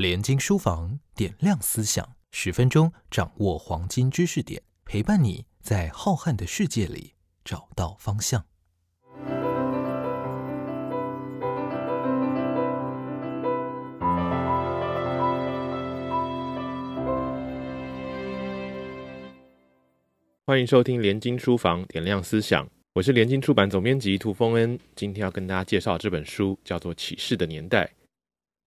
联经书房点亮思想，十分钟掌握黄金知识点，陪伴你在浩瀚的世界里找到方向。欢迎收听联经书房点亮思想，我是联经出版总编辑涂峰恩。今天要跟大家介绍这本书，叫做《启示的年代》。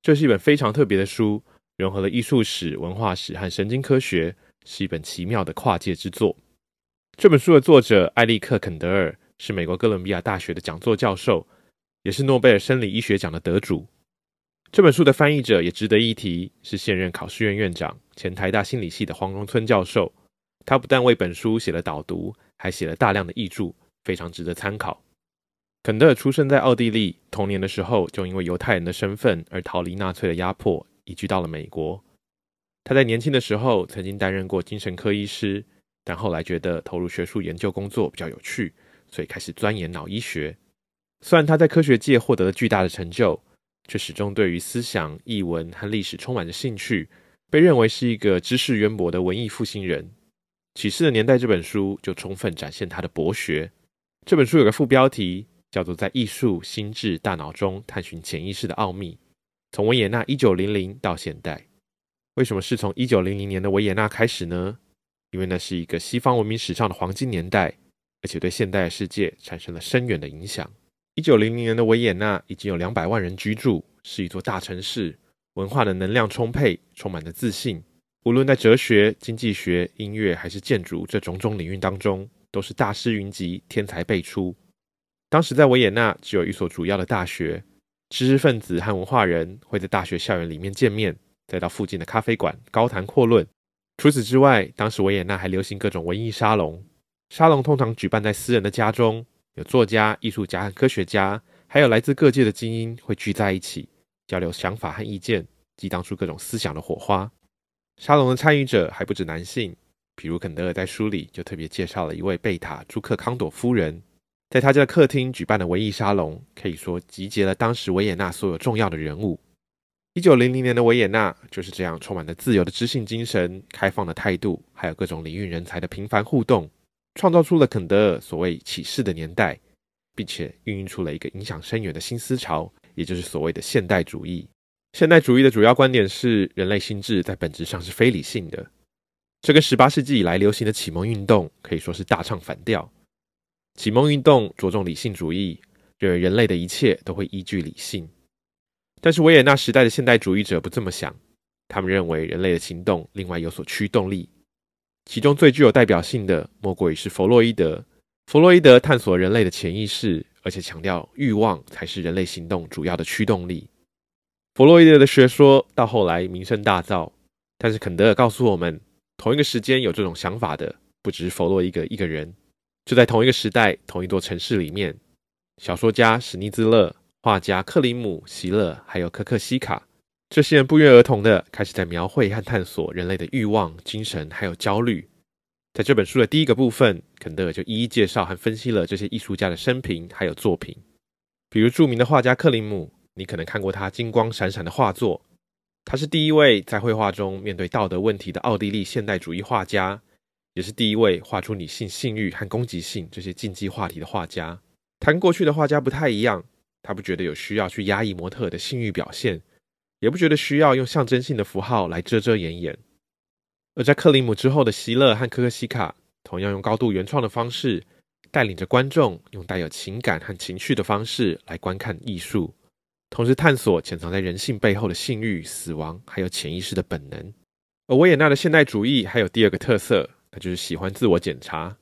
这是一本非常特别的书，融合了艺术史、文化史和神经科学，是一本奇妙的跨界之作。这本书的作者艾利克·肯德尔是美国哥伦比亚大学的讲座教授，也是诺贝尔生理医学奖的得主。这本书的翻译者也值得一提，是现任考试院院长、前台大心理系的黄荣村教授。他不但为本书写了导读，还写了大量的译注，非常值得参考。肯德尔出生在奥地利，童年的时候就因为犹太人的身份而逃离纳粹的压迫，移居到了美国。他在年轻的时候曾经担任过精神科医师，但后来觉得投入学术研究工作比较有趣，所以开始钻研脑医学。虽然他在科学界获得了巨大的成就，却始终对于思想、译文和历史充满着兴趣，被认为是一个知识渊博的文艺复兴人。《启示的年代》这本书就充分展现他的博学。这本书有个副标题。叫做在艺术、心智、大脑中探寻潜意识的奥秘，从维也纳一九零零到现代。为什么是从一九零零年的维也纳开始呢？因为那是一个西方文明史上的黄金年代，而且对现代世界产生了深远的影响。一九零零年的维也纳已经有两百万人居住，是一座大城市，文化的能量充沛，充满着自信。无论在哲学、经济学、音乐还是建筑这种种领域当中，都是大师云集，天才辈出。当时在维也纳只有一所主要的大学，知识分子和文化人会在大学校园里面见面，再到附近的咖啡馆高谈阔论。除此之外，当时维也纳还流行各种文艺沙龙，沙龙通常举办在私人的家中，有作家、艺术家和科学家，还有来自各界的精英会聚在一起，交流想法和意见，激荡出各种思想的火花。沙龙的参与者还不止男性，比如肯德尔在书里就特别介绍了一位贝塔·朱克康朵夫人。在他家的客厅举办的文艺沙龙，可以说集结了当时维也纳所有重要的人物。一九零零年的维也纳就是这样，充满了自由的知性精神、开放的态度，还有各种领域人才的频繁互动，创造出了肯德尔所谓启示的年代，并且孕育出了一个影响深远的新思潮，也就是所谓的现代主义。现代主义的主要观点是，人类心智在本质上是非理性的，这跟十八世纪以来流行的启蒙运动可以说是大唱反调。启蒙运动着重理性主义，认为人类的一切都会依据理性。但是维也纳时代的现代主义者不这么想，他们认为人类的行动另外有所驱动力，其中最具有代表性的莫过于是弗洛伊德。弗洛伊德探索人类的潜意识，而且强调欲望才是人类行动主要的驱动力。弗洛伊德的学说到后来名声大噪，但是肯德尔告诉我们，同一个时间有这种想法的不只是弗洛伊德一个人。就在同一个时代、同一座城市里面，小说家史尼兹勒、画家克里姆、席勒，还有科克西卡，这些人不约而同的开始在描绘和探索人类的欲望、精神还有焦虑。在这本书的第一个部分，肯德尔就一一介绍和分析了这些艺术家的生平还有作品。比如著名的画家克林姆，你可能看过他金光闪闪的画作。他是第一位在绘画中面对道德问题的奥地利现代主义画家。也是第一位画出女性性欲和攻击性这些禁忌话题的画家。他跟过去的画家不太一样，他不觉得有需要去压抑模特的性欲表现，也不觉得需要用象征性的符号来遮遮掩掩。而在克林姆之后的希勒和科克西卡，同样用高度原创的方式，带领着观众用带有情感和情绪的方式来观看艺术，同时探索潜藏在人性背后的性欲、死亡还有潜意识的本能。而维也纳的现代主义还有第二个特色。他就是喜欢自我检查，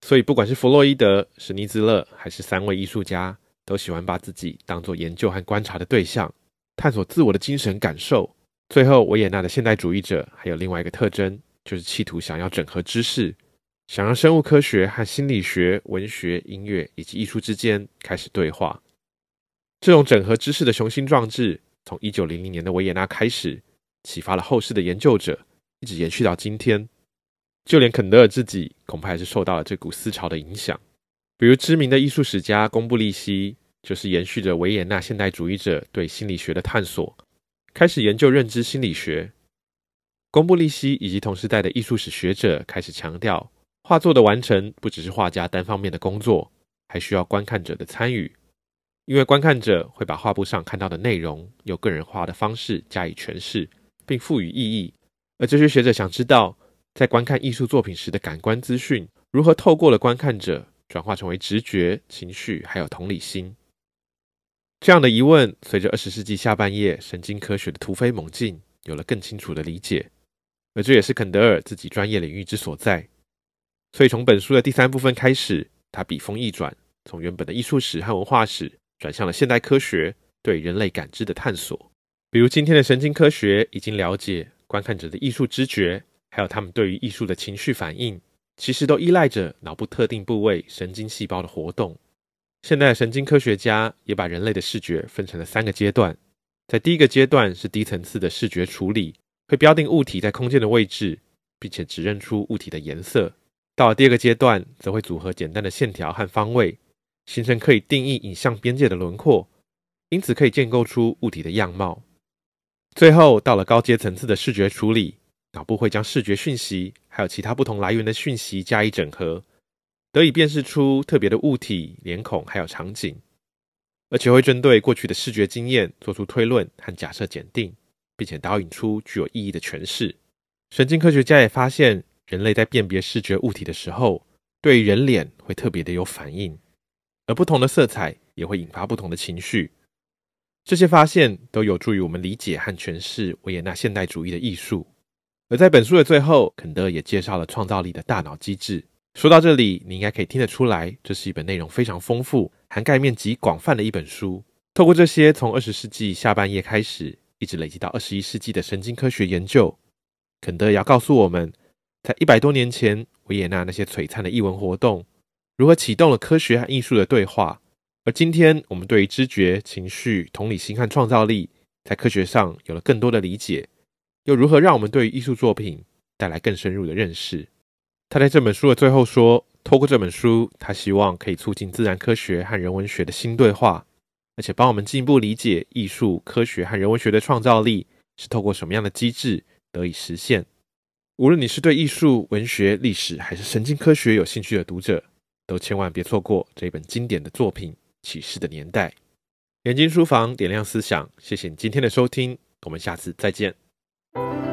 所以不管是弗洛伊德、史尼兹勒，还是三位艺术家，都喜欢把自己当做研究和观察的对象，探索自我的精神感受。最后，维也纳的现代主义者还有另外一个特征，就是企图想要整合知识，想让生物科学和心理学、文学、音乐以及艺术之间开始对话。这种整合知识的雄心壮志，从一九零零年的维也纳开始，启发了后世的研究者，一直延续到今天。就连肯德尔自己，恐怕也是受到了这股思潮的影响。比如知名的艺术史家贡布利希，就是延续着维也纳现代主义者对心理学的探索，开始研究认知心理学。公布利希以及同时代的艺术史学者开始强调，画作的完成不只是画家单方面的工作，还需要观看者的参与。因为观看者会把画布上看到的内容，用个人化的方式加以诠释，并赋予意义。而这些学者想知道，在观看艺术作品时的感官资讯，如何透过了观看者转化成为直觉、情绪，还有同理心。这样的疑问，随着二十世纪下半叶神经科学的突飞猛进，有了更清楚的理解。而这也是肯德尔自己专业领域之所在。所以从本书的第三部分开始，他笔锋一转，从原本的艺术史和文化史。转向了现代科学对人类感知的探索，比如今天的神经科学已经了解观看者的艺术知觉，还有他们对于艺术的情绪反应，其实都依赖着脑部特定部位神经细胞的活动。现代神经科学家也把人类的视觉分成了三个阶段，在第一个阶段是低层次的视觉处理，会标定物体在空间的位置，并且指认出物体的颜色。到了第二个阶段，则会组合简单的线条和方位。形成可以定义影像边界的轮廓，因此可以建构出物体的样貌。最后到了高阶层次的视觉处理，脑部会将视觉讯息还有其他不同来源的讯息加以整合，得以辨识出特别的物体、脸孔还有场景，而且会针对过去的视觉经验做出推论和假设检定，并且导引出具有意义的诠释。神经科学家也发现，人类在辨别视觉物体的时候，对人脸会特别的有反应。而不同的色彩也会引发不同的情绪，这些发现都有助于我们理解和诠释维也纳现代主义的艺术。而在本书的最后，肯德也介绍了创造力的大脑机制。说到这里，你应该可以听得出来，这是一本内容非常丰富、涵盖面极广泛的一本书。透过这些从二十世纪下半叶开始，一直累积到二十一世纪的神经科学研究，肯德也要告诉我们，在一百多年前维也纳那些璀璨的艺文活动。如何启动了科学和艺术的对话？而今天我们对于知觉、情绪、同理心和创造力，在科学上有了更多的理解，又如何让我们对艺术作品带来更深入的认识？他在这本书的最后说：“透过这本书，他希望可以促进自然科学和人文学的新对话，而且帮我们进一步理解艺术、科学和人文学的创造力是透过什么样的机制得以实现。无论你是对艺术、文学、历史还是神经科学有兴趣的读者。”都千万别错过这本经典的作品《启示的年代》。眼睛书房点亮思想，谢谢你今天的收听，我们下次再见。Thank you.